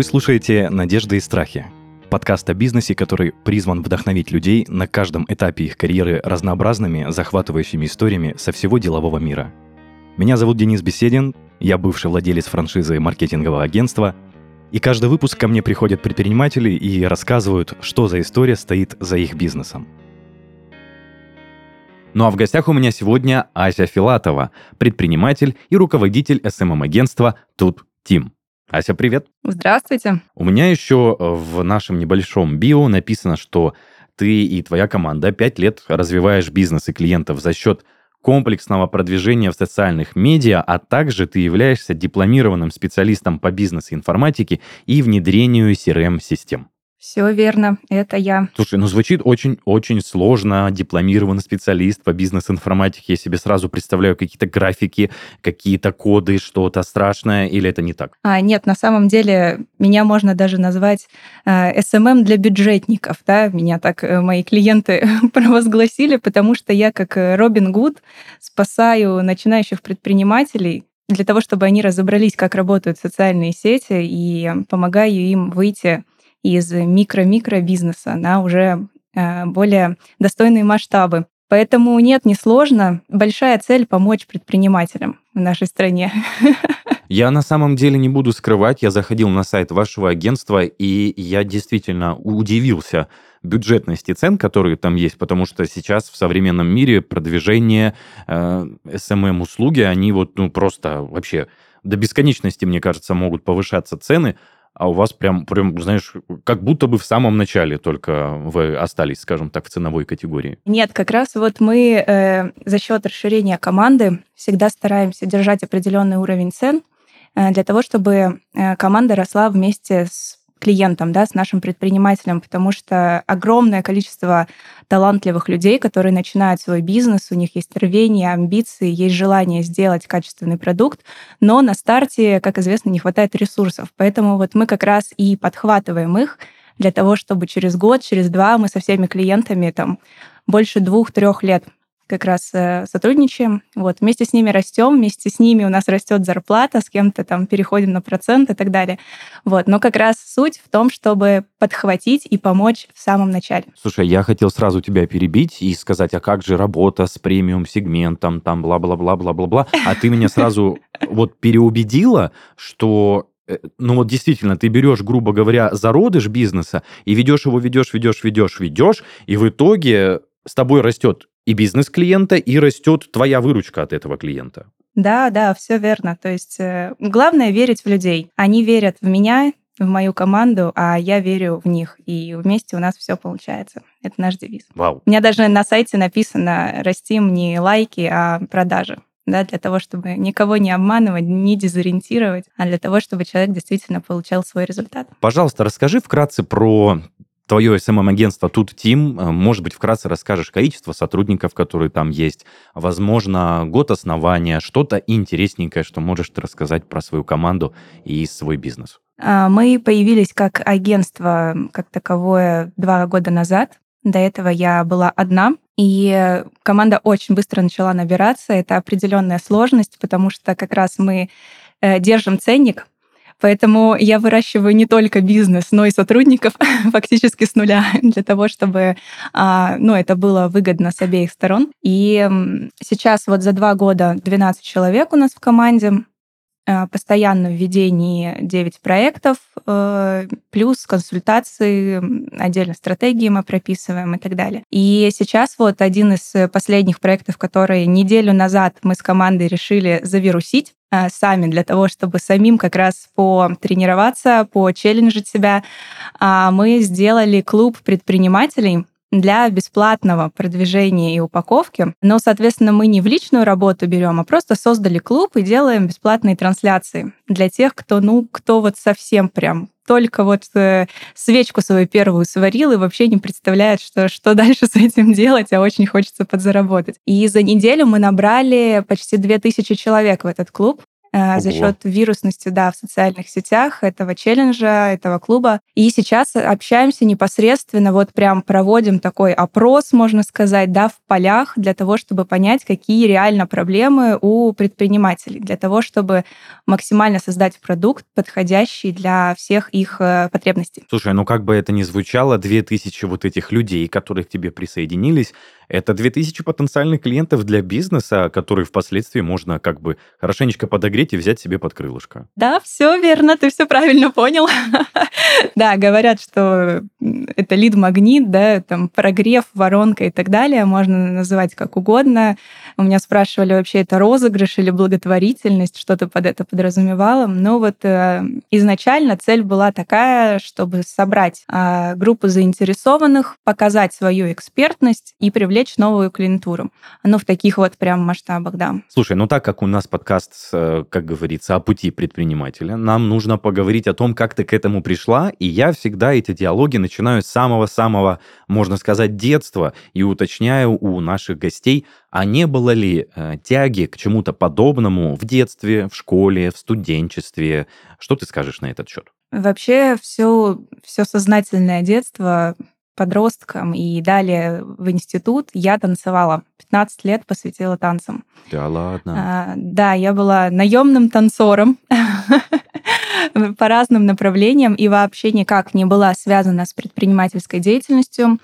Вы слушаете «Надежды и страхи» — подкаст о бизнесе, который призван вдохновить людей на каждом этапе их карьеры разнообразными, захватывающими историями со всего делового мира. Меня зовут Денис Беседин, я бывший владелец франшизы маркетингового агентства, и каждый выпуск ко мне приходят предприниматели и рассказывают, что за история стоит за их бизнесом. Ну а в гостях у меня сегодня Ася Филатова, предприниматель и руководитель SMM-агентства Тут Тим. Ася, привет. Здравствуйте. У меня еще в нашем небольшом био написано, что ты и твоя команда пять лет развиваешь бизнес и клиентов за счет комплексного продвижения в социальных медиа, а также ты являешься дипломированным специалистом по бизнес-информатике и внедрению CRM-систем. Все верно, это я. Слушай, ну звучит очень-очень сложно. Дипломированный специалист по бизнес-информатике. Я себе сразу представляю какие-то графики, какие-то коды, что-то страшное, или это не так? А, нет, на самом деле меня можно даже назвать э, SMM для бюджетников. Да? Меня так э, мои клиенты провозгласили, потому что я как э, Робин Гуд спасаю начинающих предпринимателей для того, чтобы они разобрались, как работают социальные сети, и помогаю им выйти из микро-микро бизнеса на уже э, более достойные масштабы. Поэтому нет, не сложно. Большая цель помочь предпринимателям в нашей стране. Я на самом деле не буду скрывать, я заходил на сайт вашего агентства, и я действительно удивился бюджетности цен, которые там есть, потому что сейчас в современном мире продвижение э, SMM-услуги, они вот ну, просто вообще до бесконечности, мне кажется, могут повышаться цены, а у вас прям, прям, знаешь, как будто бы в самом начале только вы остались, скажем так, в ценовой категории. Нет, как раз вот мы э, за счет расширения команды всегда стараемся держать определенный уровень цен э, для того, чтобы э, команда росла вместе с клиентам, да, с нашим предпринимателем, потому что огромное количество талантливых людей, которые начинают свой бизнес, у них есть рвение, амбиции, есть желание сделать качественный продукт, но на старте, как известно, не хватает ресурсов. Поэтому вот мы как раз и подхватываем их для того, чтобы через год, через два мы со всеми клиентами там больше двух-трех лет как раз э, сотрудничаем. Вот, вместе с ними растем, вместе с ними у нас растет зарплата, с кем-то там переходим на процент и так далее. Вот, но как раз суть в том, чтобы подхватить и помочь в самом начале. Слушай, я хотел сразу тебя перебить и сказать, а как же работа с премиум-сегментом, там бла-бла-бла-бла-бла-бла, а ты меня сразу вот переубедила, что э, ну вот действительно, ты берешь, грубо говоря, зародыш бизнеса и ведешь его, ведешь, ведешь, ведешь, ведешь, и в итоге с тобой растет и бизнес клиента, и растет твоя выручка от этого клиента. Да, да, все верно. То есть э, главное верить в людей. Они верят в меня, в мою команду, а я верю в них. И вместе у нас все получается. Это наш девиз. Вау. У меня даже на сайте написано «Растим не лайки, а продажи» да, для того, чтобы никого не обманывать, не дезориентировать, а для того, чтобы человек действительно получал свой результат. Пожалуйста, расскажи вкратце про твое SMM-агентство тут Тим, э, может быть, вкратце расскажешь количество сотрудников, которые там есть, возможно, год основания, что-то интересненькое, что можешь ты рассказать про свою команду и свой бизнес. А, мы появились как агентство, как таковое, два года назад. До этого я была одна, и команда очень быстро начала набираться. Это определенная сложность, потому что как раз мы э, держим ценник Поэтому я выращиваю не только бизнес, но и сотрудников фактически с нуля для того, чтобы а, ну, это было выгодно с обеих сторон. И сейчас вот за два года 12 человек у нас в команде, постоянно в ведении 9 проектов, э, плюс консультации, отдельно стратегии мы прописываем и так далее. И сейчас вот один из последних проектов, который неделю назад мы с командой решили завирусить, сами для того, чтобы самим как раз потренироваться, почелленджить себя, а, мы сделали клуб предпринимателей, для бесплатного продвижения и упаковки. Но, соответственно, мы не в личную работу берем, а просто создали клуб и делаем бесплатные трансляции для тех, кто, ну, кто вот совсем прям только вот э, свечку свою первую сварил и вообще не представляет, что, что дальше с этим делать, а очень хочется подзаработать. И за неделю мы набрали почти 2000 человек в этот клуб. Ого. за счет вирусности, да, в социальных сетях этого челленджа, этого клуба. И сейчас общаемся непосредственно, вот прям проводим такой опрос, можно сказать, да, в полях для того, чтобы понять, какие реально проблемы у предпринимателей, для того, чтобы максимально создать продукт, подходящий для всех их э, потребностей. Слушай, ну как бы это ни звучало, 2000 вот этих людей, которые к тебе присоединились, это 2000 потенциальных клиентов для бизнеса, которые впоследствии можно как бы хорошенечко подогреть и взять себе под крылышко. Да, все верно, ты все правильно понял. Да, говорят, что это лид-магнит, да, там прогрев, воронка и так далее, можно называть как угодно. У меня спрашивали, вообще это розыгрыш или благотворительность, что ты под это подразумевала. Но вот э, изначально цель была такая, чтобы собрать э, группу заинтересованных, показать свою экспертность и привлечь новую клиентуру. Ну, в таких вот прям масштабах, да. Слушай, ну так как у нас подкаст, э, как говорится, о пути предпринимателя, нам нужно поговорить о том, как ты к этому пришла, и я всегда эти диалоги начинаю с самого-самого, можно сказать, детства и уточняю у наших гостей, а не было ли э, тяги к чему-то подобному в детстве, в школе, в студенчестве? Что ты скажешь на этот счет? Вообще все, все сознательное детство подростком и далее в институт я танцевала. 15 лет посвятила танцам. Да ладно. А, да, я была наемным танцором по разным направлениям и вообще никак не была связана с предпринимательской деятельностью.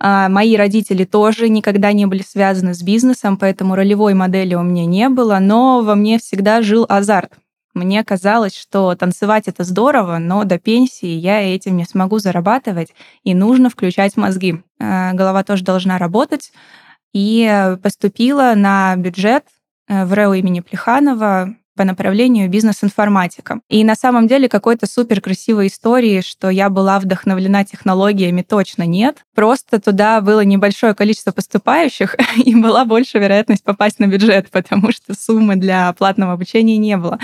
А, мои родители тоже никогда не были связаны с бизнесом, поэтому ролевой модели у меня не было, но во мне всегда жил азарт. Мне казалось, что танцевать это здорово, но до пенсии я этим не смогу зарабатывать, и нужно включать мозги. А, голова тоже должна работать. И поступила на бюджет э, в РЭО имени Плеханова по направлению бизнес-информатика. И на самом деле какой-то супер красивой истории, что я была вдохновлена технологиями, точно нет. Просто туда было небольшое количество поступающих, и была больше вероятность попасть на бюджет, потому что суммы для платного обучения не было.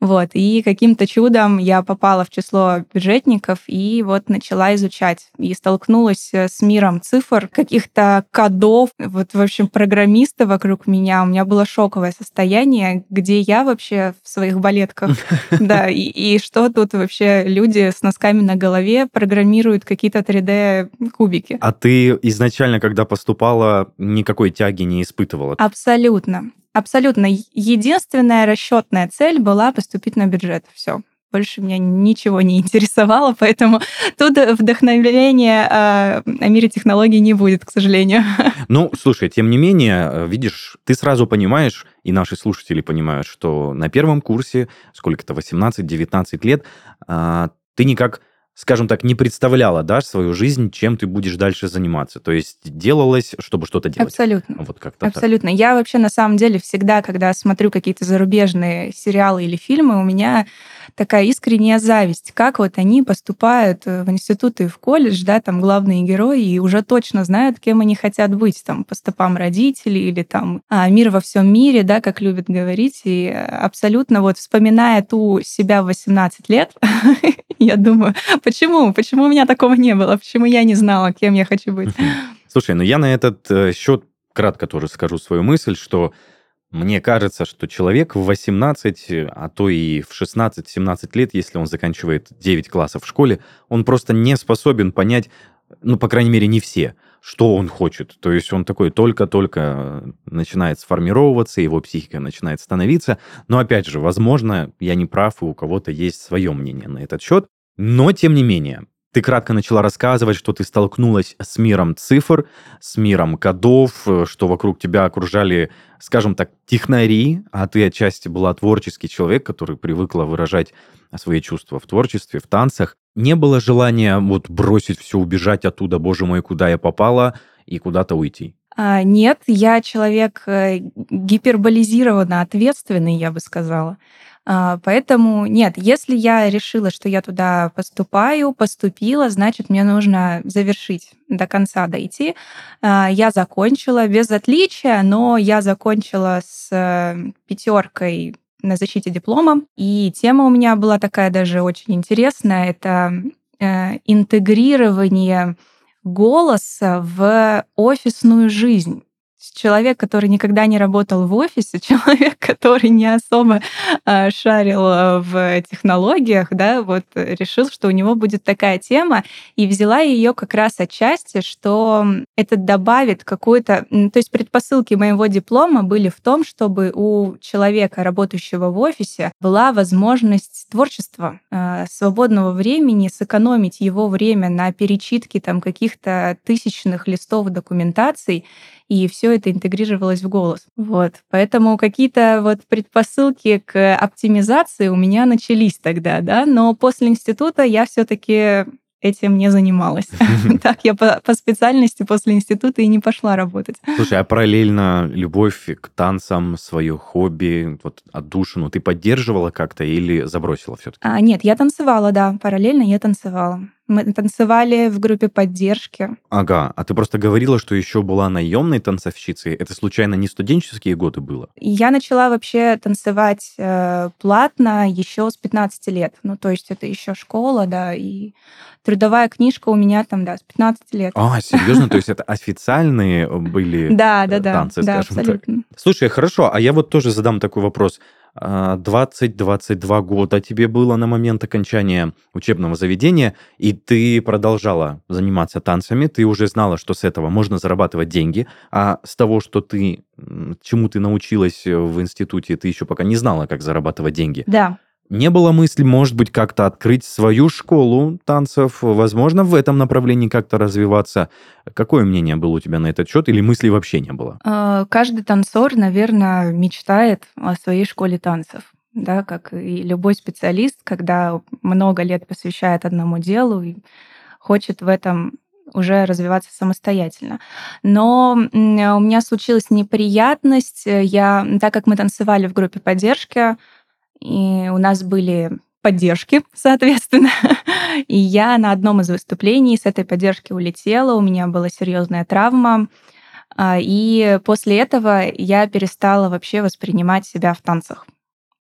Вот. И каким-то чудом я попала в число бюджетников и вот начала изучать. И столкнулась э, с миром цифр, каких-то кодов, вот, в общем, программисты вокруг меня. У меня было шоковое состояние, где я вообще в своих балетках. Да, и, и что тут вообще люди с носками на голове программируют какие-то 3D-кубики. А ты изначально, когда поступала, никакой тяги не испытывала? Абсолютно. Абсолютно. Единственная расчетная цель была поступить на бюджет. Все. Больше меня ничего не интересовало, поэтому тут вдохновения о мире технологий не будет, к сожалению. Ну, слушай, тем не менее, видишь, ты сразу понимаешь, и наши слушатели понимают, что на первом курсе, сколько-то, 18-19 лет, а, ты никак скажем так, не представляла, да, свою жизнь, чем ты будешь дальше заниматься. То есть делалось, чтобы что-то делать. Абсолютно. Вот как-то Абсолютно. Так. Я вообще на самом деле всегда, когда смотрю какие-то зарубежные сериалы или фильмы, у меня такая искренняя зависть, как вот они поступают э, в институт и в колледж, да, там главные герои, и уже точно знают, кем они хотят быть, там, по стопам родителей или там а, мир во всем мире, да, как любят говорить, и абсолютно вот вспоминая ту себя в 18 лет, я думаю, почему? Почему у меня такого не было? Почему я не знала, кем я хочу быть? Слушай, ну я на этот э, счет кратко тоже скажу свою мысль, что мне кажется, что человек в 18, а то и в 16-17 лет, если он заканчивает 9 классов в школе, он просто не способен понять, ну, по крайней мере, не все, что он хочет. То есть он такой только-только начинает сформировываться, его психика начинает становиться. Но, опять же, возможно, я не прав, и у кого-то есть свое мнение на этот счет. Но, тем не менее, ты кратко начала рассказывать, что ты столкнулась с миром цифр, с миром кодов, э, что вокруг тебя окружали, скажем так, технари, а ты отчасти была творческий человек, который привыкла выражать свои чувства в творчестве, в танцах. Не было желания вот бросить все, убежать оттуда, боже мой, куда я попала, и куда-то уйти? А, нет, я человек э, гиперболизированно ответственный, я бы сказала. А, поэтому нет, если я решила, что я туда поступаю, поступила, значит, мне нужно завершить до конца дойти. А, я закончила без отличия, но я закончила с э, пятеркой на защите диплома. И тема у меня была такая даже очень интересная. Это э, интегрирование голоса в офисную жизнь. Человек, который никогда не работал в офисе, человек, который не особо э, шарил а, в технологиях, да, вот решил, что у него будет такая тема, и взяла ее как раз отчасти, что это добавит какую-то... То есть предпосылки моего диплома были в том, чтобы у человека, работающего в офисе, была возможность творчества, э, свободного времени, сэкономить его время на перечитке там каких-то тысячных листов документаций, и все это интегрировалось в голос. Вот. Поэтому какие-то вот предпосылки к оптимизации у меня начались тогда, да, но после института я все-таки этим не занималась. Так я по, по специальности после института и не пошла работать. Слушай, а параллельно любовь к танцам, свое хобби, вот отдушину ты поддерживала как-то или забросила все-таки? А, нет, я танцевала, да, параллельно я танцевала. Мы танцевали в группе поддержки. Ага, а ты просто говорила, что еще была наемной танцовщицей. Это случайно не студенческие годы было? Я начала вообще танцевать э, платно еще с 15 лет. Ну, то есть это еще школа, да, и трудовая книжка у меня там, да, с 15 лет. А, серьезно? То есть это официальные были да, да, да, танцы, да, скажем так? Слушай, хорошо, а я вот тоже задам такой вопрос. 20-22 а, года тебе было на момент окончания учебного заведения, и ты продолжала заниматься танцами, ты уже знала, что с этого можно зарабатывать деньги, а с того, что ты, чему ты научилась в институте, ты еще пока не знала, как зарабатывать деньги. Да. Не было мысли, может быть, как-то открыть свою школу танцев, возможно, в этом направлении как-то развиваться. Какое мнение было у тебя на этот счет или мыслей вообще не было? А, каждый танцор, наверное, мечтает о своей школе танцев. Да, как и любой специалист, когда много лет посвящает одному делу и хочет в этом уже развиваться самостоятельно. Но у меня случилась неприятность. Я, так как мы танцевали в группе поддержки, и у нас были поддержки, соответственно. И я на одном из выступлений с этой поддержки улетела, у меня была серьезная травма. А, и после этого я перестала вообще воспринимать себя в танцах.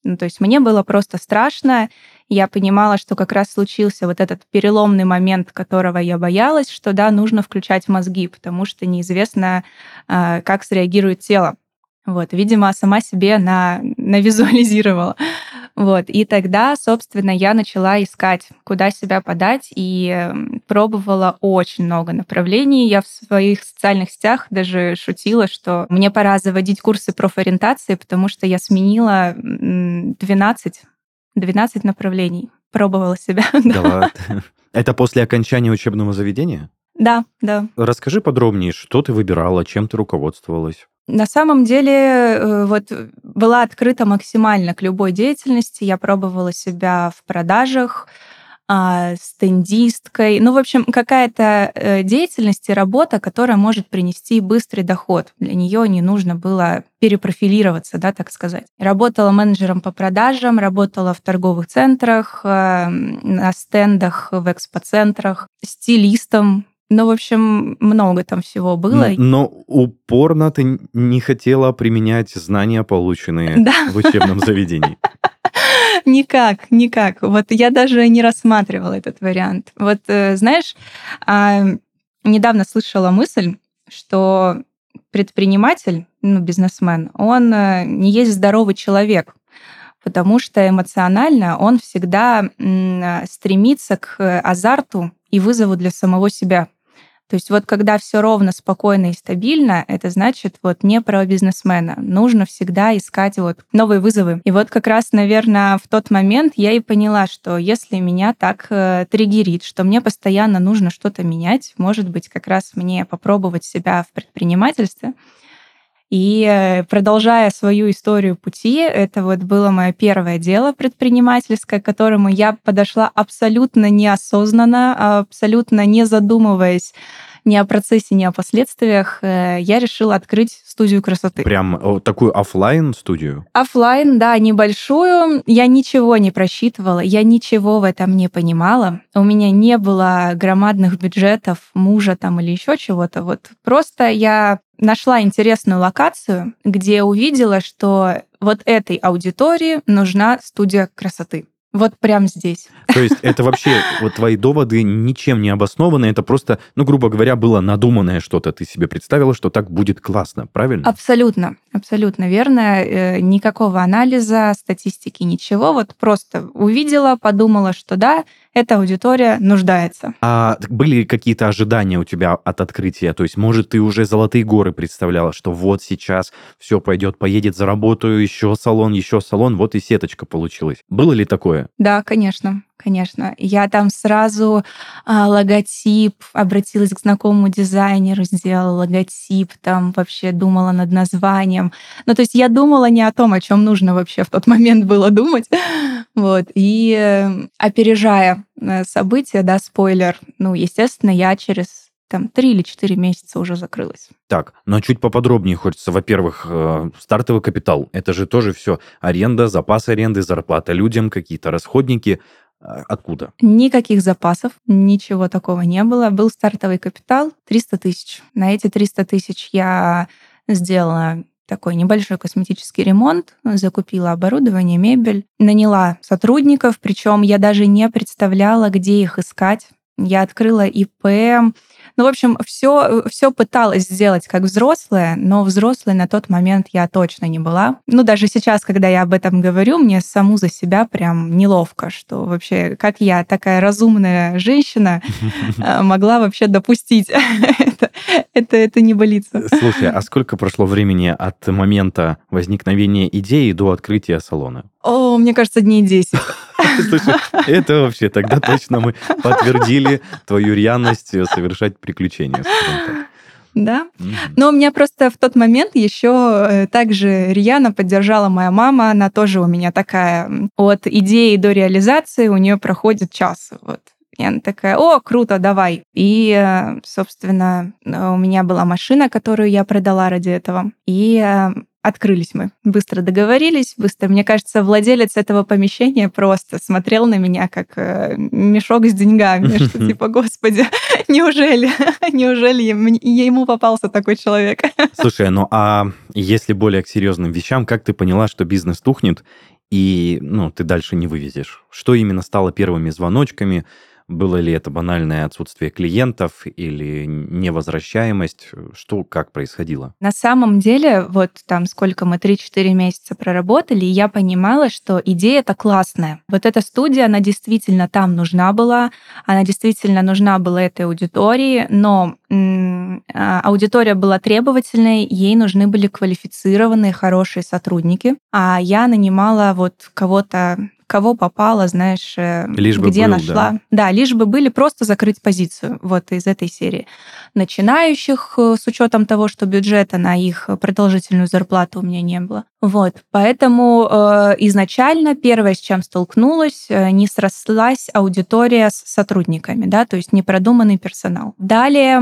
Ну, то есть мне было просто страшно. Я понимала, что как раз случился вот этот переломный момент, которого я боялась, что да, нужно включать мозги, потому что неизвестно, а, как среагирует тело. Вот, видимо, сама себе на, навизуализировала. Вот, и тогда, собственно, я начала искать, куда себя подать, и эм, пробовала очень много направлений. Я в своих социальных сетях даже шутила, что мне пора заводить курсы профориентации, потому что я сменила 12, 12 направлений. Пробовала себя. Да ладно. Это после окончания учебного заведения? Да, да. Расскажи подробнее, что ты выбирала, чем ты руководствовалась? На самом деле, э, вот была открыта максимально к любой деятельности. Я пробовала себя в продажах, а, стендисткой. Ну, в общем, какая-то э, деятельность и работа, которая может принести быстрый доход. Для нее не нужно было перепрофилироваться, да, так сказать. Работала менеджером по продажам, работала в торговых центрах, э, на стендах в экспоцентрах, стилистом ну, в общем, много там всего было. Но, но упорно ты не хотела применять знания, полученные да. в учебном заведении. Никак, никак. Вот я даже не рассматривала этот вариант. Вот, э, знаешь, а, недавно слышала мысль, что предприниматель, ну, бизнесмен, он э, не есть здоровый человек, потому что эмоционально он всегда стремится к азарту и вызову для самого себя. То есть вот когда все ровно, спокойно и стабильно, это значит вот не про бизнесмена. Нужно всегда искать вот новые вызовы. И вот как раз, наверное, в тот момент я и поняла, что если меня так э, триггерит, что мне постоянно нужно что-то менять, может быть, как раз мне попробовать себя в предпринимательстве, и э, продолжая свою историю пути, это вот было мое первое дело предпринимательское, к которому я подошла абсолютно неосознанно, абсолютно не задумываясь ни о процессе, ни о последствиях, э, я решила открыть студию красоты. Прям такую офлайн студию? Офлайн, да, небольшую. Я ничего не просчитывала, я ничего в этом не понимала. У меня не было громадных бюджетов мужа там или еще чего-то. Вот просто я нашла интересную локацию, где увидела, что вот этой аудитории нужна студия красоты. Вот прям здесь. То есть это вообще, вот твои доводы ничем не обоснованы, это просто, ну, грубо говоря, было надуманное что-то. Ты себе представила, что так будет классно, правильно? Абсолютно, абсолютно верно. Э, никакого анализа, статистики, ничего. Вот просто увидела, подумала, что да, эта аудитория нуждается. А были какие-то ожидания у тебя от открытия? То есть, может, ты уже золотые горы представляла, что вот сейчас все пойдет, поедет, заработаю, еще салон, еще салон, вот и сеточка получилась. Было ли такое? Да, конечно конечно. Я там сразу а, логотип, обратилась к знакомому дизайнеру, сделала логотип, там вообще думала над названием. Ну, то есть я думала не о том, о чем нужно вообще в тот момент было думать. Вот. И э, опережая э, события, да, спойлер, ну, естественно, я через там три или четыре месяца уже закрылась. Так, но чуть поподробнее хочется. Во-первых, э, стартовый капитал. Это же тоже все аренда, запас аренды, зарплата людям, какие-то расходники. Откуда? Никаких запасов, ничего такого не было. Был стартовый капитал 300 тысяч. На эти 300 тысяч я сделала такой небольшой косметический ремонт, закупила оборудование, мебель, наняла сотрудников, причем я даже не представляла, где их искать. Я открыла ИП, ну, в общем, все, все пыталась сделать как взрослая, но взрослой на тот момент я точно не была. Ну, даже сейчас, когда я об этом говорю, мне саму за себя прям неловко, что вообще, как я, такая разумная женщина, э, могла вообще допустить это, это, это не болится. Слушай, а сколько прошло времени от момента возникновения идеи до открытия салона? О, мне кажется, дней 10. Слушай, это вообще тогда точно мы подтвердили твою рьяность совершать приключения. Да. Но у меня просто в тот момент еще э, также рьяно поддержала моя мама. Она тоже у меня такая от идеи до реализации у нее проходит час. Вот. И она такая, о, круто, давай. И, э, собственно, у меня была машина, которую я продала ради этого. И э, открылись мы. Быстро договорились, быстро. Мне кажется, владелец этого помещения просто смотрел на меня как э, мешок с деньгами, что типа, господи, неужели, неужели ему попался такой человек? Слушай, ну а если более к серьезным вещам, как ты поняла, что бизнес тухнет и ну, ты дальше не вывезешь? Что именно стало первыми звоночками? Было ли это банальное отсутствие клиентов или невозвращаемость? Что, как происходило? На самом деле, вот там сколько мы, 3-4 месяца проработали, я понимала, что идея-то классная. Вот эта студия, она действительно там нужна была, она действительно нужна была этой аудитории, но а, аудитория была требовательной, ей нужны были квалифицированные, хорошие сотрудники, а я нанимала вот кого-то кого попало, знаешь, э, лишь где был, нашла. Да. да, лишь бы были просто закрыть позицию вот из этой серии. Начинающих, э, с учетом того, что бюджета на их продолжительную зарплату у меня не было. Вот, поэтому э, изначально первое, с чем столкнулась, э, не срослась аудитория с сотрудниками, да, то есть непродуманный персонал. Далее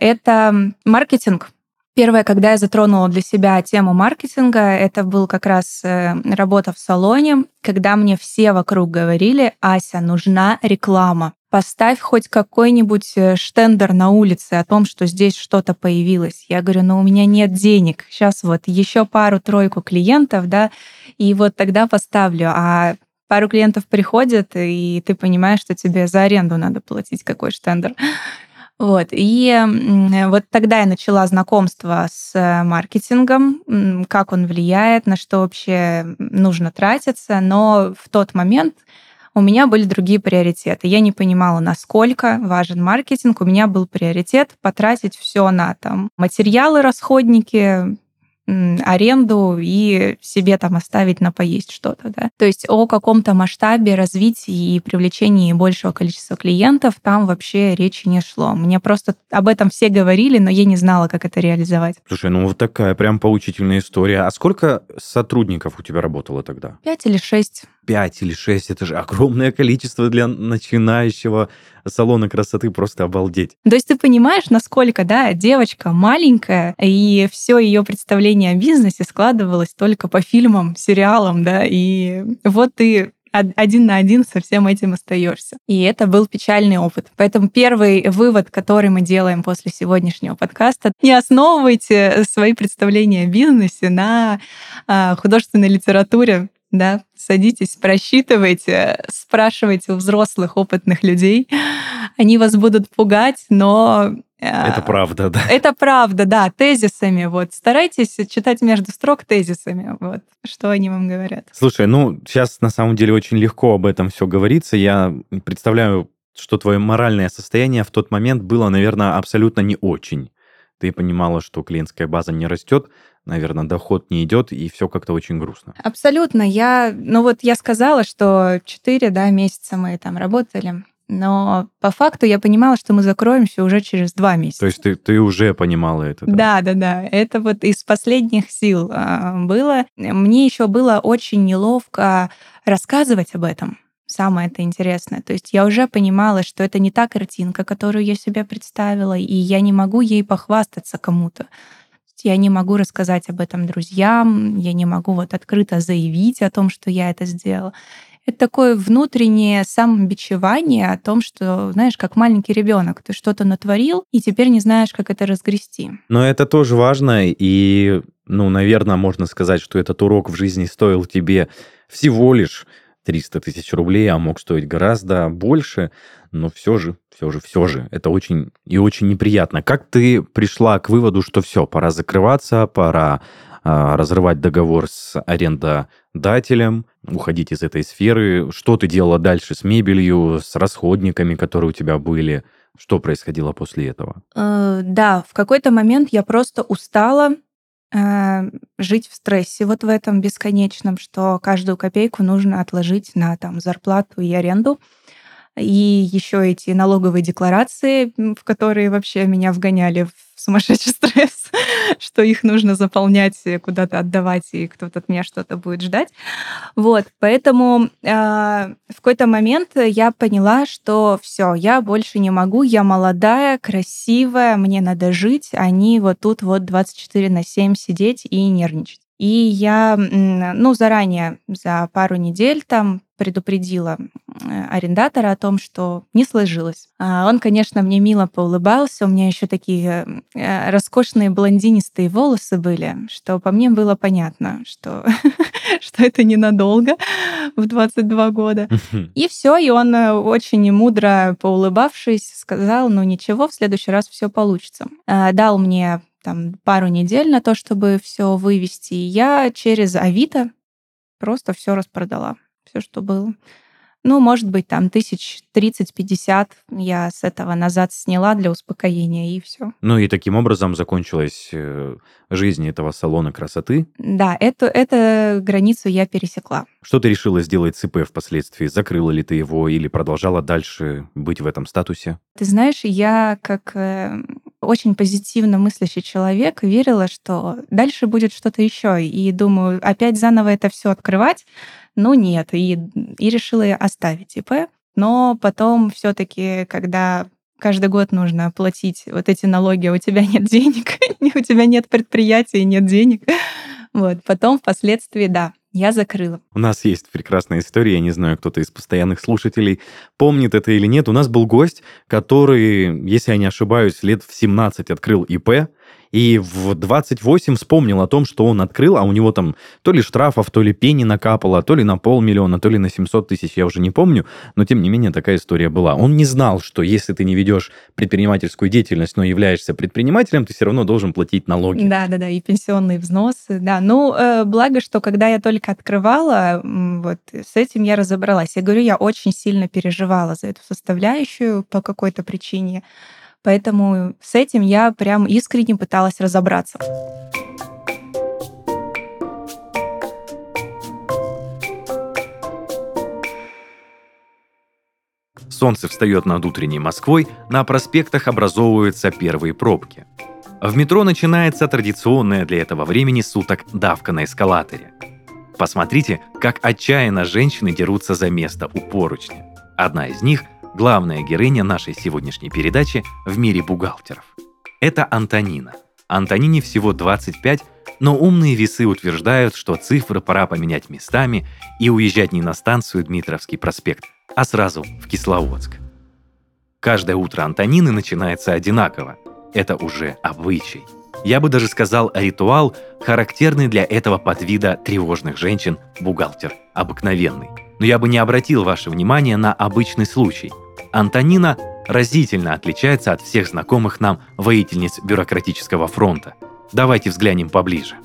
это маркетинг, Первое, когда я затронула для себя тему маркетинга, это был как раз э, работа в салоне, когда мне все вокруг говорили, Ася, нужна реклама. Поставь хоть какой-нибудь э, штендер на улице о том, что здесь что-то появилось. Я говорю, ну у меня нет денег. Сейчас вот еще пару-тройку клиентов, да, и вот тогда поставлю. А пару клиентов приходят, и ты понимаешь, что тебе за аренду надо платить какой штендер. Вот. И вот тогда я начала знакомство с э, маркетингом, как он влияет, на что вообще нужно тратиться. Но в тот момент у меня были другие приоритеты. Я не понимала, насколько важен маркетинг. У меня был приоритет потратить все на там материалы, расходники, аренду и себе там оставить на поесть что-то. Да? То есть о каком-то масштабе развития и привлечении большего количества клиентов там вообще речи не шло. Мне просто об этом все говорили, но я не знала, как это реализовать. Слушай, ну вот такая прям поучительная история. А сколько сотрудников у тебя работало тогда? Пять или шесть. 5 или 6, это же огромное количество для начинающего салона красоты, просто обалдеть. То есть ты понимаешь, насколько, да, девочка маленькая, и все ее представление о бизнесе складывалось только по фильмам, сериалам, да, и вот ты один на один со всем этим остаешься. И это был печальный опыт. Поэтому первый вывод, который мы делаем после сегодняшнего подкаста, не основывайте свои представления о бизнесе на а, художественной литературе, да, садитесь, просчитывайте, спрашивайте у взрослых, опытных людей. Они вас будут пугать, но это правда, да. Это правда, да, тезисами. Вот старайтесь читать между строк тезисами. Вот что они вам говорят. Слушай, ну сейчас на самом деле очень легко об этом все говорится. Я представляю, что твое моральное состояние в тот момент было, наверное, абсолютно не очень. Ты понимала, что клиентская база не растет, наверное, доход не идет, и все как-то очень грустно. Абсолютно. Я, ну вот я сказала, что 4 да, месяца мы там работали. Но по факту я понимала, что мы закроемся уже через два месяца. То есть ты, ты уже понимала это? Да? да, да, да. Это вот из последних сил а, было. Мне еще было очень неловко рассказывать об этом. Самое это интересное. То есть я уже понимала, что это не та картинка, которую я себе представила, и я не могу ей похвастаться кому-то. Я не могу рассказать об этом друзьям, я не могу вот открыто заявить о том, что я это сделала. Это такое внутреннее самобичевание о том, что, знаешь, как маленький ребенок, ты что-то натворил, и теперь не знаешь, как это разгрести. Но это тоже важно, и, ну, наверное, можно сказать, что этот урок в жизни стоил тебе всего лишь 300 тысяч рублей, а мог стоить гораздо больше, но все же, все же, все же, это очень и очень неприятно. Как ты пришла к выводу, что все, пора закрываться, пора а, разрывать договор с арендодателем, уходить из этой сферы. Что ты делала дальше с мебелью, с расходниками, которые у тебя были? Что происходило после этого? Э, да, в какой-то момент я просто устала жить в стрессе вот в этом бесконечном, что каждую копейку нужно отложить на там зарплату и аренду. И еще эти налоговые декларации, в которые вообще меня вгоняли в сумасшедший стресс, что их нужно заполнять, куда-то отдавать, и кто-то от меня что-то будет ждать. Вот, поэтому э, в какой-то момент я поняла, что все, я больше не могу, я молодая, красивая, мне надо жить, а не вот тут вот 24 на 7 сидеть и нервничать. И я, ну, заранее, за пару недель там предупредила арендатора о том, что не сложилось. А он, конечно, мне мило поулыбался, у меня еще такие э, роскошные блондинистые волосы были, что по мне было понятно, что, что это ненадолго в 22 года. И все, и он э, очень мудро поулыбавшись сказал, ну ничего, в следующий раз все получится. Дал мне там пару недель на то, чтобы все вывести. И я через Авито просто все распродала, все, что было. Ну, может быть, там тысяч 30-50 я с этого назад сняла для успокоения, и все. Ну и таким образом закончилась э, жизнь этого салона красоты? Да, эту, эту границу я пересекла. Что ты решила сделать с ИП впоследствии? Закрыла ли ты его или продолжала дальше быть в этом статусе? Ты знаешь, я как э, очень позитивно мыслящий человек верила, что дальше будет что-то еще. И думаю, опять заново это все открывать, ну нет. И, и решила оставить ИП. Но потом все-таки, когда каждый год нужно платить вот эти налоги, а у тебя нет денег, у тебя нет предприятия, нет денег. Вот. Потом впоследствии, да, я закрыла. У нас есть прекрасная история, я не знаю, кто-то из постоянных слушателей помнит это или нет. У нас был гость, который, если я не ошибаюсь, лет в 17 открыл ИП, и в 28 вспомнил о том, что он открыл, а у него там то ли штрафов, то ли пени накапало, то ли на полмиллиона, то ли на 700 тысяч, я уже не помню, но тем не менее такая история была. Он не знал, что если ты не ведешь предпринимательскую деятельность, но являешься предпринимателем, ты все равно должен платить налоги. Да, да, да, и пенсионные взносы, да. Ну, э, благо, что когда я только открывала, вот с этим я разобралась. Я говорю, я очень сильно переживала за эту составляющую по какой-то причине. Поэтому с этим я прям искренне пыталась разобраться. Солнце встает над утренней Москвой, на проспектах образовываются первые пробки. В метро начинается традиционная для этого времени суток давка на эскалаторе. Посмотрите, как отчаянно женщины дерутся за место у поручня. Одна из них – главная героиня нашей сегодняшней передачи в мире бухгалтеров. Это Антонина. Антонине всего 25, но умные весы утверждают, что цифры пора поменять местами и уезжать не на станцию Дмитровский проспект, а сразу в Кисловодск. Каждое утро Антонины начинается одинаково. Это уже обычай. Я бы даже сказал ритуал, характерный для этого подвида тревожных женщин, бухгалтер, обыкновенный. Но я бы не обратил ваше внимание на обычный случай. Антонина разительно отличается от всех знакомых нам воительниц бюрократического фронта. Давайте взглянем поближе.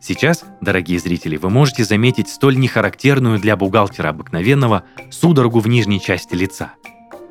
Сейчас, дорогие зрители, вы можете заметить столь нехарактерную для бухгалтера обыкновенного судорогу в нижней части лица.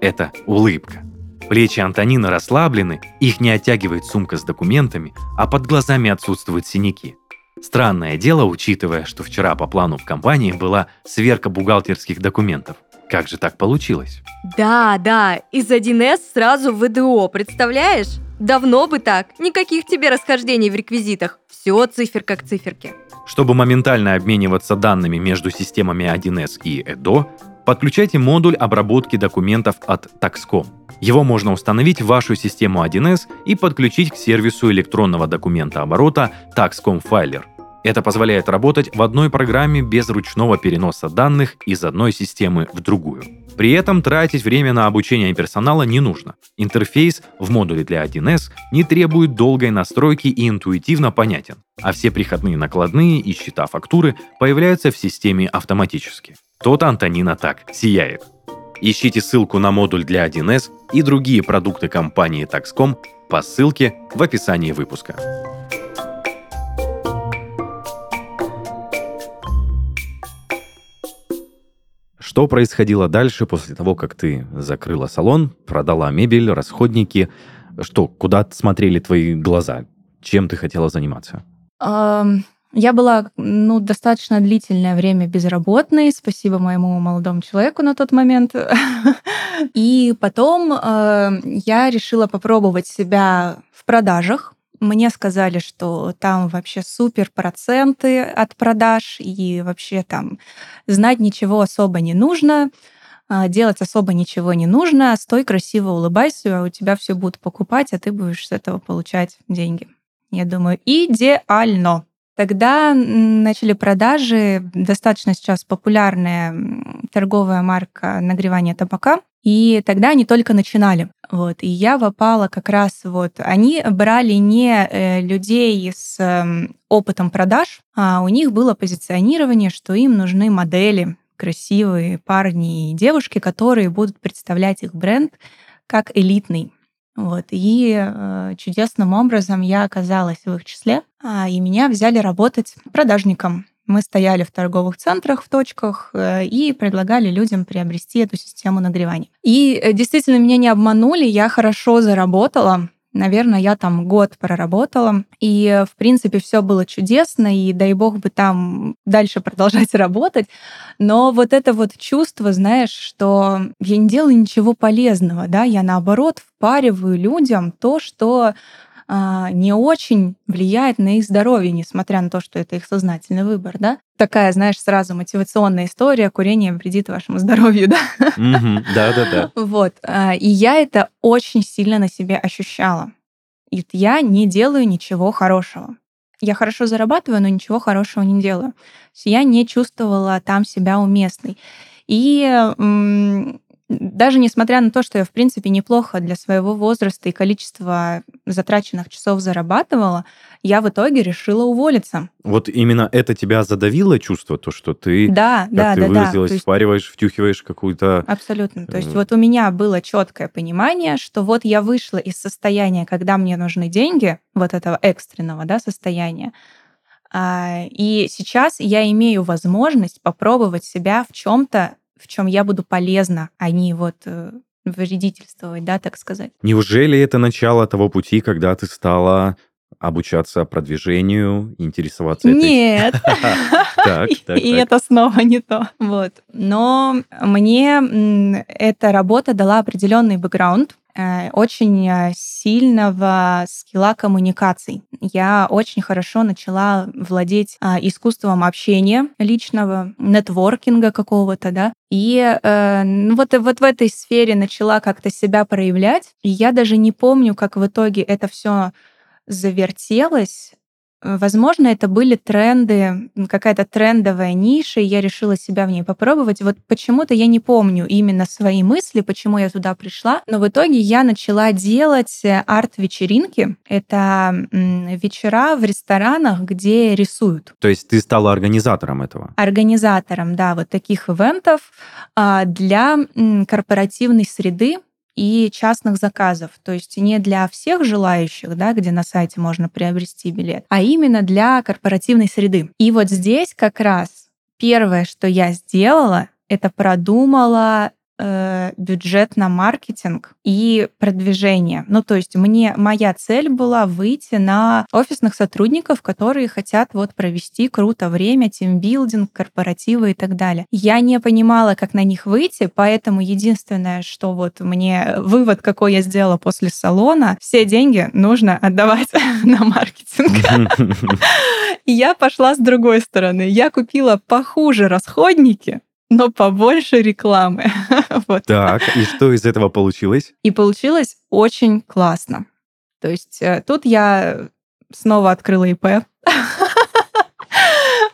Это улыбка. Плечи Антонины расслаблены, их не оттягивает сумка с документами, а под глазами отсутствуют синяки. Странное дело, учитывая, что вчера по плану в компании была сверка бухгалтерских документов. Как же так получилось? Да, да, из 1С сразу в ВДО, представляешь? Давно бы так. Никаких тебе расхождений в реквизитах. Все циферка к циферке. Чтобы моментально обмениваться данными между системами 1С и ЭДО, подключайте модуль обработки документов от Taxcom. Его можно установить в вашу систему 1С и подключить к сервису электронного документа оборота Taxcom Filer. Это позволяет работать в одной программе без ручного переноса данных из одной системы в другую. При этом тратить время на обучение персонала не нужно. Интерфейс в модуле для 1С не требует долгой настройки и интуитивно понятен, а все приходные накладные и счета фактуры появляются в системе автоматически. Тот Антонина так сияет. Ищите ссылку на модуль для 1С и другие продукты компании Taxcom по ссылке в описании выпуска. Что происходило дальше после того, как ты закрыла салон, продала мебель, расходники? Что, куда смотрели твои глаза? Чем ты хотела заниматься? Я была ну, достаточно длительное время безработной, спасибо моему молодому человеку на тот момент. И потом э, я решила попробовать себя в продажах. Мне сказали, что там вообще супер проценты от продаж, и вообще там знать ничего особо не нужно, а, делать особо ничего не нужно, стой красиво улыбайся, а у тебя все будут покупать, а ты будешь с этого получать деньги. Я думаю, идеально. Тогда начали продажи, достаточно сейчас популярная торговая марка нагревания табака. И тогда они только начинали. Вот. И я попала как раз вот... Они брали не э, людей с э, опытом продаж, а у них было позиционирование, что им нужны модели, красивые парни и девушки, которые будут представлять их бренд как элитный. Вот. И э, чудесным образом я оказалась в их числе, а, и меня взяли работать продажником. Мы стояли в торговых центрах, в точках э, и предлагали людям приобрести эту систему нагревания. И э, действительно меня не обманули, я хорошо заработала. Наверное, я там год проработала, и, в принципе, все было чудесно, и дай бог бы там дальше продолжать работать. Но вот это вот чувство, знаешь, что я не делаю ничего полезного, да, я наоборот впариваю людям то, что не очень влияет на их здоровье, несмотря на то, что это их сознательный выбор, да? Такая, знаешь, сразу мотивационная история, курение вредит вашему здоровью, да? Да, да, да. Вот. А, и я это очень сильно на себе ощущала. И я не делаю ничего хорошего. Я хорошо зарабатываю, но ничего хорошего не делаю. Я не чувствовала там себя уместной. И даже несмотря на то, что я, в принципе, неплохо для своего возраста и количества затраченных часов зарабатывала, я в итоге решила уволиться. Вот именно это тебя задавило чувство, то, что ты, да, как да, ты да, выразилась, да. есть... впариваешь, втюхиваешь какую-то... Абсолютно. То есть вот у меня было четкое понимание, что вот я вышла из состояния, когда мне нужны деньги, вот этого экстренного да, состояния, а, и сейчас я имею возможность попробовать себя в чем-то в чем я буду полезна, а не вот э, вредительствовать, да, так сказать. Неужели это начало того пути, когда ты стала обучаться продвижению, интересоваться этой... Нет. И это снова не то. Вот. Но мне эта работа дала определенный бэкграунд, очень э, сильного скилла коммуникаций. Я очень хорошо начала владеть а, искусством общения личного, нетворкинга какого-то, да. И э, ну, вот, вот в этой сфере начала как-то себя проявлять. И я даже не помню, как в итоге это все завертелось, Возможно, это были тренды, какая-то трендовая ниша, и я решила себя в ней попробовать. Вот почему-то я не помню именно свои мысли, почему я туда пришла, но в итоге я начала делать э, арт-вечеринки. Это вечера в ресторанах, где рисуют. То есть ты стала организатором этого? Организатором, да, вот таких ивентов а, для корпоративной среды, и частных заказов, то есть не для всех желающих, да, где на сайте можно приобрести билет, а именно для корпоративной среды. И вот здесь как раз первое, что я сделала, это продумала э, бюджет на маркетинг и продвижение. Ну, то есть мне моя цель была выйти на офисных сотрудников, которые хотят вот провести круто время, тимбилдинг, корпоративы и так далее. Я не понимала, как на них выйти, поэтому единственное, что вот мне вывод, какой я сделала после салона, все деньги нужно отдавать на маркетинг. Я пошла с другой стороны. Я купила похуже расходники, но побольше рекламы. вот. Так, и что из этого получилось? И получилось очень классно. То есть э, тут я снова открыла ИП.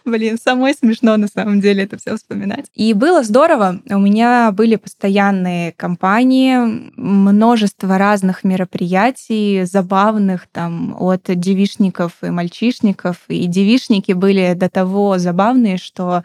Блин, самой смешно на самом деле это все вспоминать. И было здорово. У меня были постоянные компании, множество разных мероприятий, забавных там от девишников и мальчишников. И девишники были до того забавные, что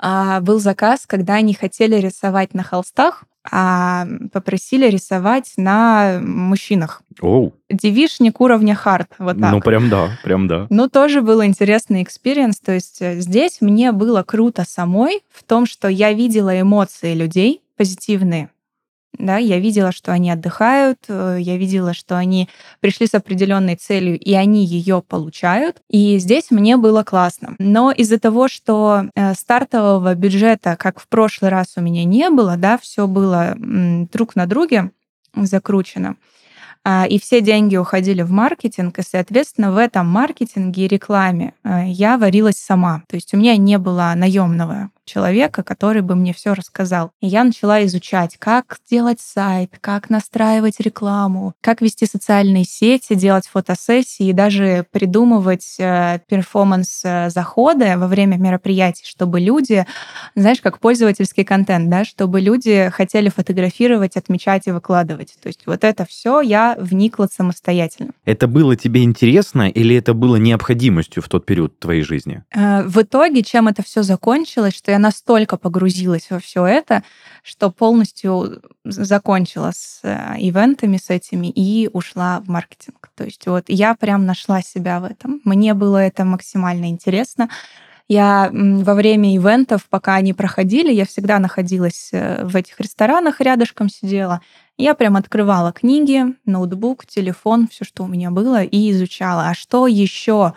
был заказ, когда они хотели рисовать на холстах, а попросили рисовать на мужчинах. Оу. Девишник уровня hard, вот так. Ну, прям да, прям да. Ну, тоже был интересный experience. То есть э, здесь мне было круто самой в том, что я видела эмоции людей позитивные, да, я видела, что они отдыхают, э, я видела, что они пришли с определенной целью, и они ее получают. И здесь мне было классно. Но из-за того, что э, стартового бюджета, как в прошлый раз у меня не было, да, все было друг на друге закручено, а, и все деньги уходили в маркетинг, и, соответственно, в этом маркетинге и рекламе э, я варилась сама. То есть у меня не было наемного человека, который бы мне все рассказал. И я начала изучать, как делать сайт, как настраивать рекламу, как вести социальные сети, делать фотосессии и даже придумывать э, перформанс э, во время мероприятий, чтобы люди, знаешь, как пользовательский контент, да, чтобы люди хотели фотографировать, отмечать и выкладывать. То есть вот это все я вникла самостоятельно. Это было тебе интересно или это было необходимостью в тот период твоей жизни? Э, в итоге, чем это все закончилось, что я настолько погрузилась во все это, что полностью закончила с э, ивентами с этими и ушла в маркетинг. То есть вот я прям нашла себя в этом. Мне было это максимально интересно. Я во время ивентов, пока они проходили, я всегда находилась э, в этих ресторанах, рядышком сидела. Я прям открывала книги, ноутбук, телефон, все, что у меня было, и изучала. А что еще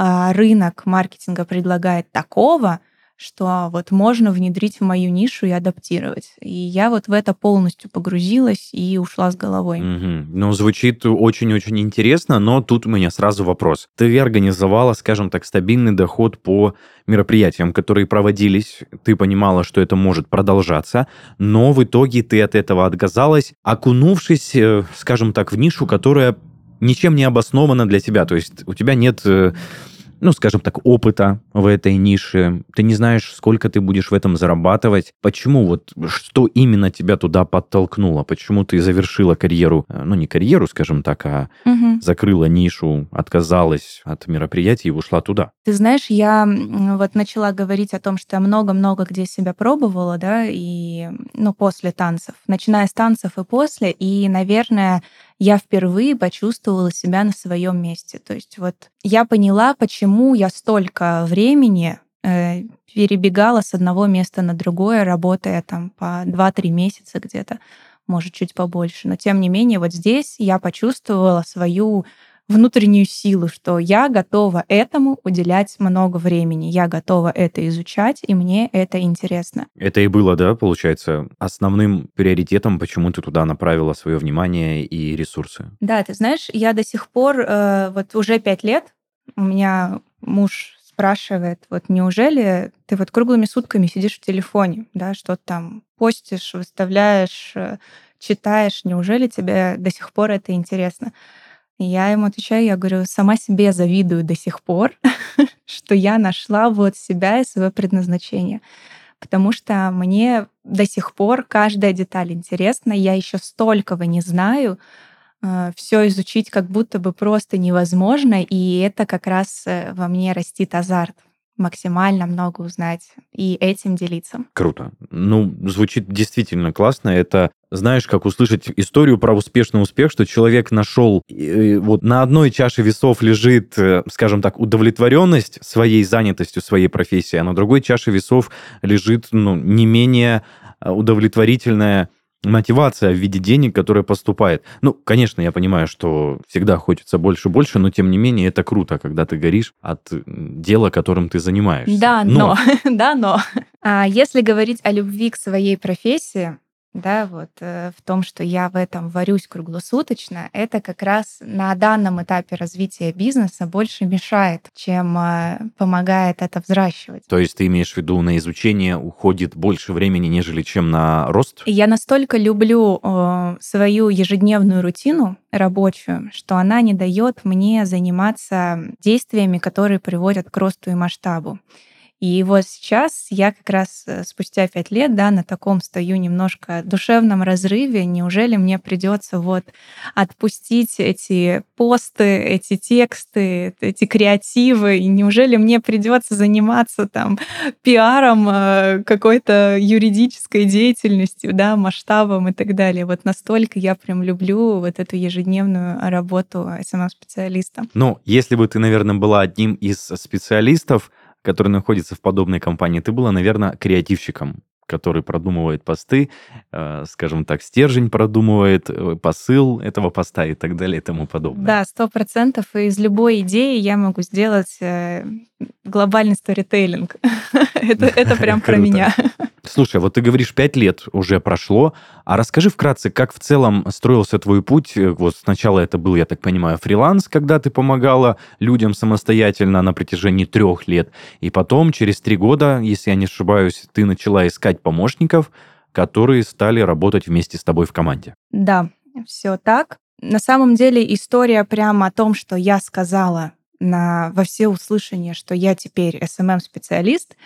а, рынок маркетинга предлагает такого, что вот можно внедрить в мою нишу и адаптировать. И я вот в это полностью погрузилась и ушла с головой. Угу. Ну, звучит очень-очень интересно, но тут у меня сразу вопрос. Ты организовала, скажем так, стабильный доход по мероприятиям, которые проводились, ты понимала, что это может продолжаться, но в итоге ты от этого отказалась, окунувшись, э, скажем так, в нишу, которая ничем не обоснована для тебя. То есть у тебя нет э, ну, скажем так, опыта в этой нише, ты не знаешь, сколько ты будешь в этом зарабатывать. Почему вот, что именно тебя туда подтолкнуло? Почему ты завершила карьеру, э, ну, не карьеру, скажем так, а угу. закрыла нишу, отказалась от мероприятий и ушла туда? Ты знаешь, я вот начала говорить о том, что я много-много где себя пробовала, да, и, ну, после танцев, начиная с танцев и после, и, наверное, я впервые почувствовала себя на своем месте. То есть вот я поняла, почему я столько времени э, перебегала с одного места на другое, работая там по 2-3 месяца где-то, может, чуть побольше. Но тем не менее, вот здесь я почувствовала свою внутреннюю силу, что я готова этому уделять много времени, я готова это изучать, и мне это интересно. Это и было, да, получается, основным приоритетом, почему ты туда направила свое внимание и ресурсы? Да, ты знаешь, я до сих пор, э, вот уже пять лет, у меня муж спрашивает, вот неужели ты вот круглыми сутками сидишь в телефоне, да, что-то там постишь, выставляешь, э, читаешь, неужели тебе до сих пор это интересно? Я ему отвечаю, я говорю, сама себе завидую до сих пор, что я нашла вот себя и свое предназначение. Потому что мне до сих пор каждая деталь интересна, я еще столького не знаю, э, все изучить как будто бы просто невозможно, и это как раз э, во мне растит азарт максимально много узнать и этим делиться. Круто. Ну, звучит действительно классно. Это, знаешь, как услышать историю про успешный успех, что человек нашел, вот на одной чаше весов лежит, э, скажем так, удовлетворенность своей занятостью, своей профессией, а на другой чаше весов лежит, ну, не менее э, удовлетворительная мотивация в виде денег, которая поступает. Ну, конечно, я понимаю, что всегда хочется больше-больше, но тем не менее это круто, когда ты горишь от дела, которым ты занимаешься. Да, но, но. да, но. А если говорить о любви к своей профессии, да, вот э, в том, что я в этом варюсь круглосуточно, это как раз на данном этапе развития бизнеса больше мешает, чем э, помогает это взращивать. То есть ты имеешь в виду, на изучение уходит больше времени, нежели чем на рост? Я настолько люблю э, свою ежедневную рутину рабочую, что она не дает мне заниматься действиями, которые приводят к росту и масштабу. И вот сейчас я как раз э, спустя пять лет, да, на таком стою немножко душевном разрыве. Неужели мне придется вот отпустить эти посты, эти тексты, эти креативы? И неужели мне придется заниматься там пиаром, э, какой-то юридической деятельностью, да, масштабом и так далее? Вот настолько я прям люблю вот эту ежедневную работу SMM-специалиста. Ну, если бы ты, наверное, была одним из специалистов, который находится в подобной компании, ты была, наверное, креативщиком, который продумывает посты, э, скажем так, стержень продумывает, э, посыл этого поста и так далее и тому подобное. Да, сто процентов. И из любой идеи я могу сделать э, глобальный сторителлинг. это, это прям про меня. Слушай, вот ты говоришь, пять лет уже прошло, а расскажи вкратце, как в целом строился твой путь? Вот сначала это был, я так понимаю, фриланс, когда ты помогала людям самостоятельно на протяжении трех лет, и потом, через три года, если я не ошибаюсь, ты начала искать помощников, которые стали работать вместе с тобой в команде. Да, все так. На самом деле история прямо о том, что я сказала на, во все услышания, что я теперь SMM-специалист,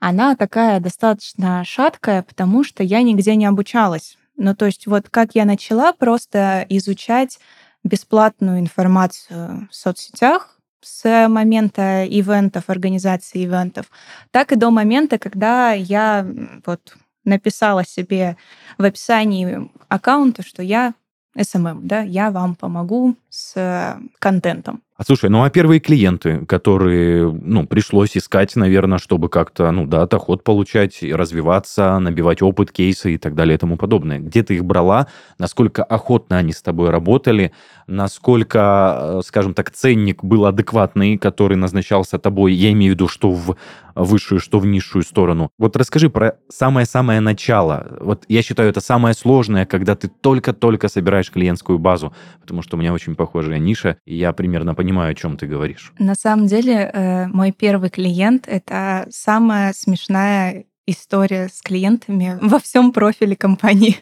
она такая достаточно шаткая, потому что я нигде не обучалась. Ну, то есть вот как я начала просто изучать бесплатную информацию в соцсетях, с момента ивентов, организации ивентов, так и до момента, когда я вот написала себе в описании аккаунта, что я SMM, да, я вам помогу с контентом. А слушай, ну а первые клиенты, которые, ну, пришлось искать, наверное, чтобы как-то, ну да, доход получать, развиваться, набивать опыт, кейсы и так далее и тому подобное. Где ты их брала? Насколько охотно они с тобой работали? Насколько, э, скажем так, ценник был адекватный, который назначался тобой? Я имею в виду, что в высшую, что в низшую сторону. Вот расскажи про самое-самое начало. Вот я считаю, это самое сложное, когда ты только-только собираешь клиентскую базу, потому что у меня очень похожая ниша, и я примерно понимаю, понимаю, о чем ты говоришь. На самом деле, э, мой первый клиент — это самая смешная история с клиентами во всем профиле компании.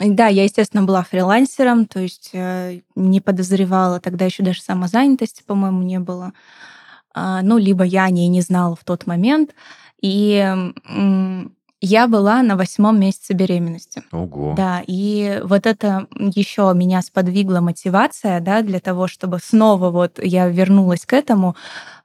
Да, я, естественно, была фрилансером, то есть э, не подозревала, тогда еще даже самозанятости, по-моему, не было. А, ну, либо я о ней не знала в тот момент. И я была на восьмом месяце беременности. Ого. Да, и вот это еще меня сподвигла мотивация, да, для того, чтобы снова вот я вернулась к этому.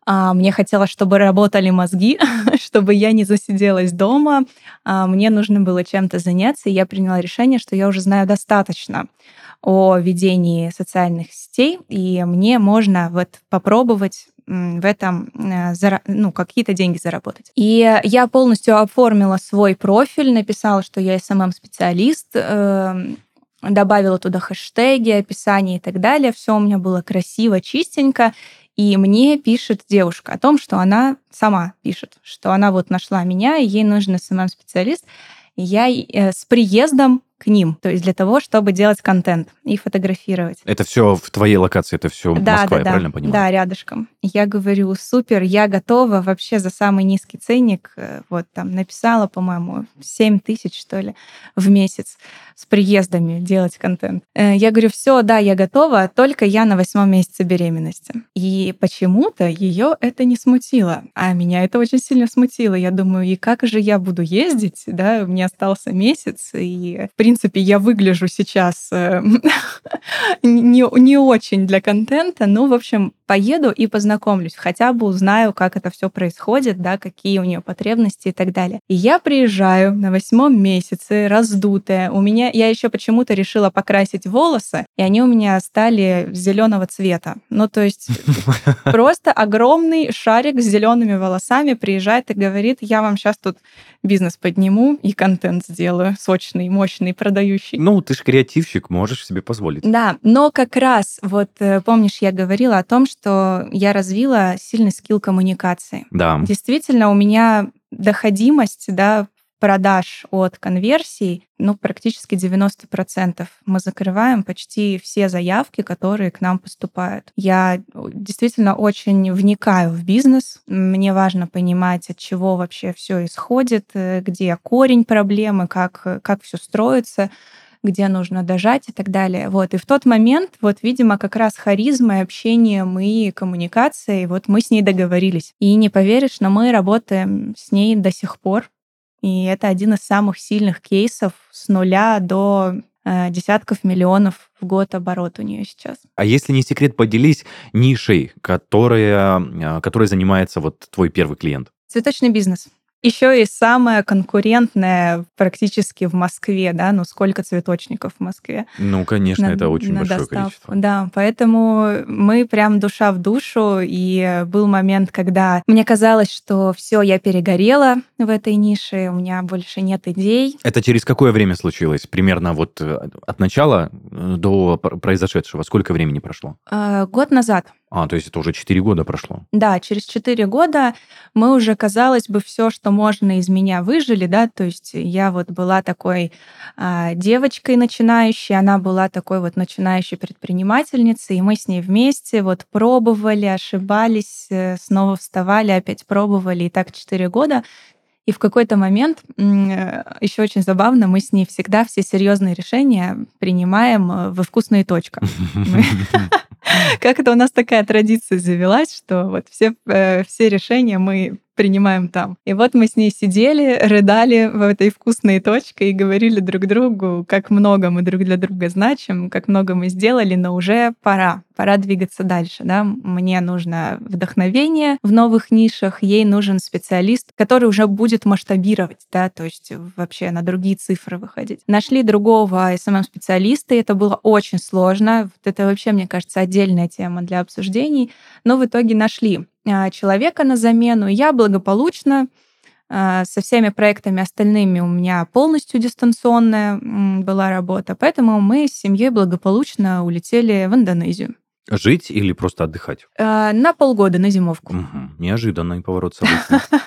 А, мне хотелось, чтобы работали мозги, чтобы я не засиделась дома. А, мне нужно было чем-то заняться, и я приняла решение, что я уже знаю достаточно о ведении социальных сетей, и мне можно вот попробовать в этом э, ну, какие-то деньги заработать. И я полностью оформила свой профиль, написала, что я SMM-специалист, эм, добавила туда хэштеги, описание и так далее. Все у меня было красиво, чистенько. И мне пишет девушка о том, что она сама пишет, что она вот нашла меня, и ей нужен SMM-специалист. И я э, с приездом к ним, то есть для того, чтобы делать контент и фотографировать. Это все в твоей локации, это все да, Москва, да, я да, правильно понимаю? Да, рядышком. Я говорю, супер, я готова вообще за самый низкий ценник, э, вот там написала, по-моему, 7 тысяч, что ли, в месяц с приездами делать контент. Э, я говорю, все, да, я готова, только я на восьмом месяце беременности. И почему-то ее это не смутило, а меня это очень сильно смутило. Я думаю, и как же я буду ездить, да, мне остался месяц, и, в принципе, я выгляжу сейчас э, не, не очень для контента, ну, в общем, поеду и познакомлюсь, хотя бы узнаю, как это все происходит, да, какие у нее потребности и так далее. И я приезжаю на восьмом месяце, раздутая. У меня, я еще почему-то решила покрасить волосы, и они у меня стали зеленого цвета. Ну, то есть просто огромный шарик с зелеными волосами приезжает и говорит, я вам сейчас тут бизнес подниму и контент сделаю сочный, мощный, продающий. Ну, ты же креативщик, можешь себе позволить. Да, но как раз, вот э, помнишь, я говорила о том, что я развила сильный скилл коммуникации. Да. Действительно, у меня доходимость, да, продаж от конверсий, ну, практически 90%. Мы закрываем почти все заявки, которые к нам поступают. Я действительно очень вникаю в бизнес. Мне важно понимать, от чего вообще все исходит, э, где корень проблемы, как, как все строится где нужно дожать и так далее. Вот. И в тот момент, вот, видимо, как раз харизма, общением и коммуникацией, вот мы с ней договорились. И не поверишь, но мы работаем с ней до сих пор. И это один из самых сильных кейсов с нуля до э, десятков миллионов в год оборот у нее сейчас. А если не секрет, поделись нишей, которая, э, которой занимается вот твой первый клиент. Цветочный бизнес. Еще и самая конкурентная практически в Москве, да, ну сколько цветочников в Москве. Ну, конечно, на, это очень большое доставку. количество. Да, поэтому мы прям душа в душу, и был момент, когда мне казалось, что все, я перегорела в этой нише, у меня больше нет идей. Это через какое время случилось? Примерно вот э, от начала э, до произошедшего? Сколько времени прошло? А, год назад. А, то есть это уже 4 года прошло. Да, через 4 года мы уже, казалось бы, все, что можно из меня выжили, да, то есть я вот была такой а, девочкой начинающей, она была такой вот начинающей предпринимательницей, и мы с ней вместе вот пробовали, ошибались, э, снова вставали, опять пробовали, и так 4 года. И в какой-то момент, э, еще очень забавно, мы с ней всегда все серьезные решения принимаем э, во вкусные точка. Как это у нас такая традиция завелась, что вот все, э, все решения мы принимаем там. И вот мы с ней сидели, рыдали в этой вкусной точке и говорили друг другу, как много мы друг для друга значим, как много мы сделали, но уже пора, пора двигаться дальше. Да? Мне нужно вдохновение в новых нишах, ей нужен специалист, который уже будет масштабировать, да, то есть вообще на другие цифры выходить. Нашли другого SMM-специалиста, и это было очень сложно. Вот это вообще, мне кажется, отдельная тема для обсуждений, но в итоге нашли. А, человека на замену. Я благополучно а, со всеми проектами остальными у меня полностью дистанционная была работа, поэтому мы с семьей благополучно улетели в Индонезию. Жить или просто отдыхать? А, на полгода, на зимовку. Угу. Неожиданный поворот событий.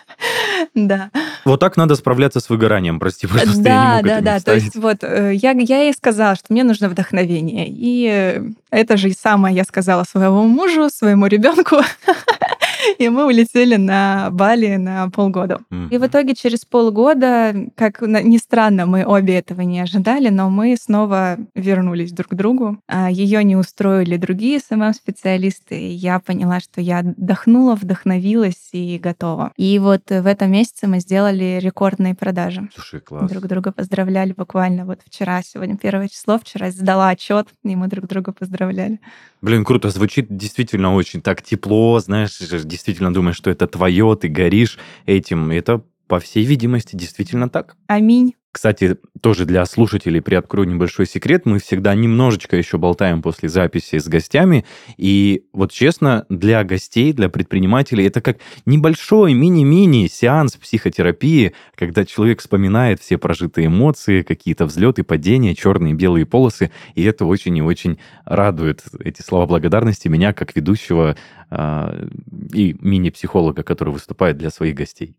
Да. Вот так надо справляться с выгоранием, прости, пожалуйста, да, да, да. То есть вот э, я, я ей сказала, что мне нужно вдохновение. И это же и самое я сказала своему мужу, своему ребенку. И мы улетели на Бали на полгода. И в итоге через полгода, как ни странно, мы обе этого не ожидали, но мы снова вернулись друг к другу. А Ее не устроили другие СММ-специалисты. И я поняла, что я отдохнула, вдохновилась и готова. И вот в этом месяце мы сделали рекордные продажи. Слушай, класс. Друг друга поздравляли буквально вот вчера, сегодня первое число, вчера сдала отчет, и мы друг друга поздравляли. Блин, круто, звучит действительно очень так тепло, знаешь, действительно думаешь, что это твое, ты горишь этим. Это, по всей видимости, действительно так. Аминь. Кстати, тоже для слушателей приоткрою небольшой секрет. Мы всегда немножечко еще болтаем после записи с гостями. И вот честно, для гостей, для предпринимателей, это как небольшой мини-мини сеанс психотерапии, когда человек вспоминает все прожитые эмоции, какие-то взлеты, падения, черные и белые полосы. И это очень и очень радует. Эти слова благодарности меня как ведущего э, и мини-психолога, который выступает для своих гостей.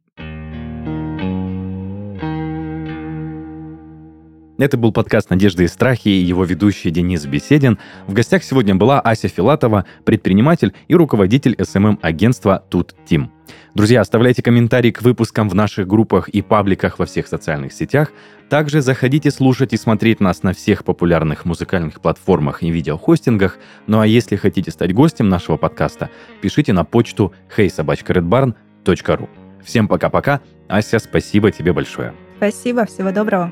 Это был подкаст «Надежды и страхи» и его ведущий Денис Беседин. В гостях сегодня была Ася Филатова, предприниматель и руководитель СММ-агентства «Тут Тим». Друзья, оставляйте комментарии к выпускам в наших группах и пабликах во всех социальных сетях. Также заходите слушать и смотреть нас на всех популярных музыкальных платформах и видеохостингах. Ну а если хотите стать гостем нашего подкаста, пишите на почту heysobachkaredbarn.ru. Всем пока-пока. Ася, спасибо тебе большое. Спасибо, всего доброго.